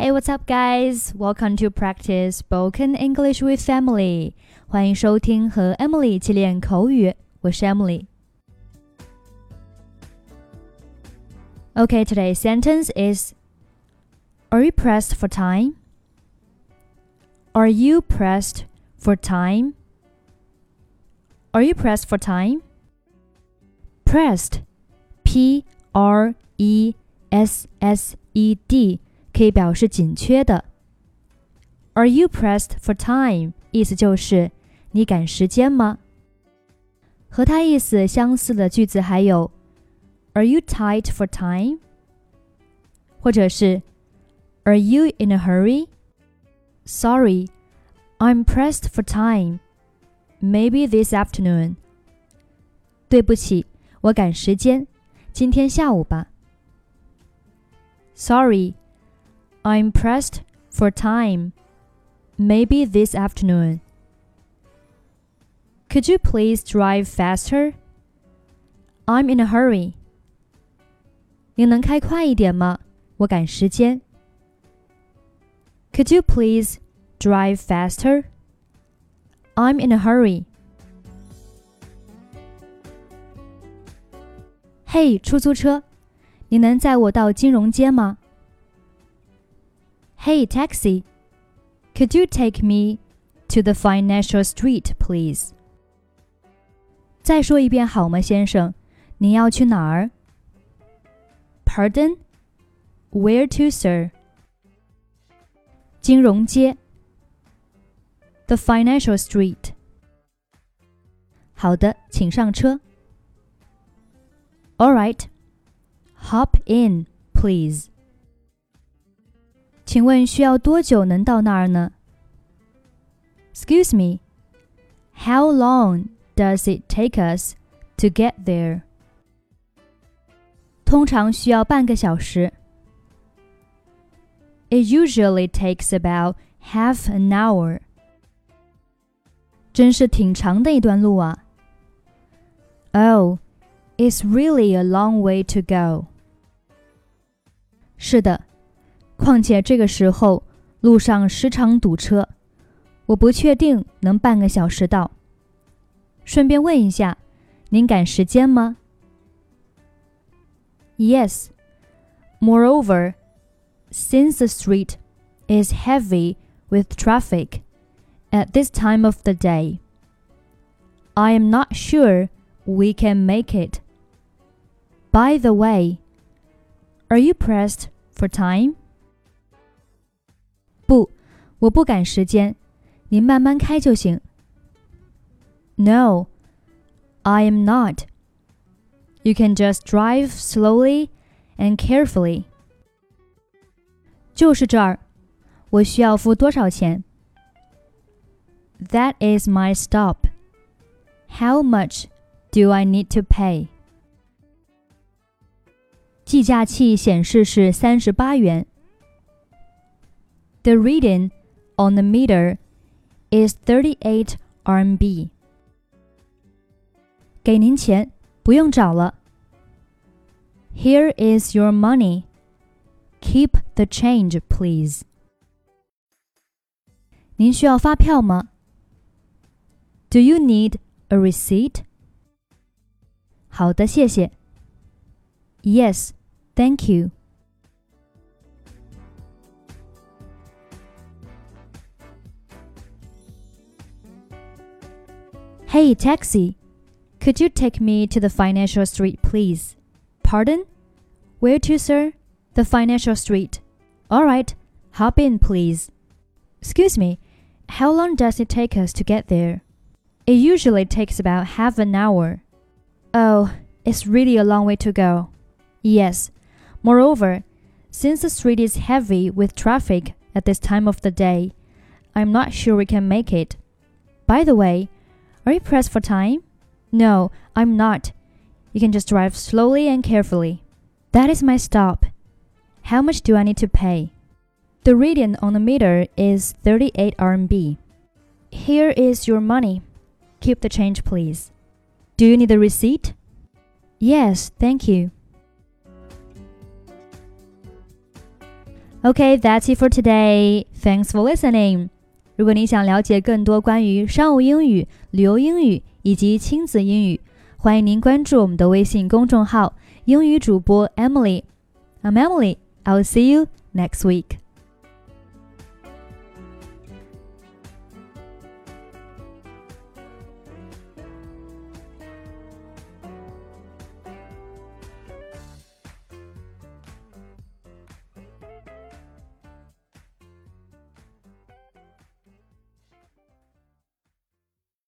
Hey, what's up, guys? Welcome to practice spoken English with Emily. 欢迎收听和 Emily 一起练口语。我是 Emily。Okay, today's sentence is Are you pressed for time? Are you pressed for time? Are you pressed for time? Pressed, P R E S S E D 可以表示紧缺的。Are you pressed for time？意思就是你赶时间吗？和它意思相似的句子还有 Are you tight for time？或者是 Are you in a hurry? Sorry, I'm pressed for time. Maybe this afternoon. 对不起，我赶时间，今天下午吧。Sorry, I'm pressed for time. Maybe this afternoon. Could you please drive faster? I'm in a hurry. 您能开快一点吗？我赶时间。Could you please drive faster? I'm in a hurry. 嘿，出租车，你能载我到金融街吗 ？Hey, taxi, could you take me to the financial street, please? 再说一遍好吗，先生？您要去哪儿？Pardon? Where to, sir? 金融街。The financial street. 好的，请上车。All right. Hop in, please. 请问需要多久能到那儿呢？Excuse me. How long does it take us to get there? 通常需要半个小时。It usually takes about half an hour. 真是挺长的一段路啊。Oh, it's really a long way to go. 是的， 况且这个时候路上时常堵车，我不确定能半个小时到。顺便问一下，您赶时间吗？Yes. Moreover, since the street is heavy with traffic at this time of the day, I am not sure we can make it. By the way, are you pressed for time? 不，我不赶时间，您慢慢开就行。No, I am not. You can just drive slowly and carefully. 就是这儿，我需要付多少钱？That is my stop. How much do I need to pay? 计价器显示是三十八元。The reading on the meter is thirty-eight RMB. 给您钱，不用找了。Here is your money. Keep the change, please. 您需要发票吗？Do you need a receipt? 好的，谢谢。Yes, thank you. Hey, taxi. Could you take me to the financial street, please? Pardon? Where to, sir? The financial street. All right. Hop in, please. Excuse me. How long does it take us to get there? It usually takes about half an hour. Oh, it's really a long way to go. Yes. Moreover, since the street is heavy with traffic at this time of the day, I'm not sure we can make it. By the way, are you pressed for time? No, I'm not. You can just drive slowly and carefully. That is my stop. How much do I need to pay? The reading on the meter is 38 RMB. Here is your money. Keep the change, please. Do you need a receipt? Yes, thank you. Okay, that's it for today. Thanks for listening. 如果你想了解更多关于商务英语、旅游英语以及亲子英语，欢迎您关注我们的微信公众号“英语主播 Emily”。I'm Emily. I'll see you next week.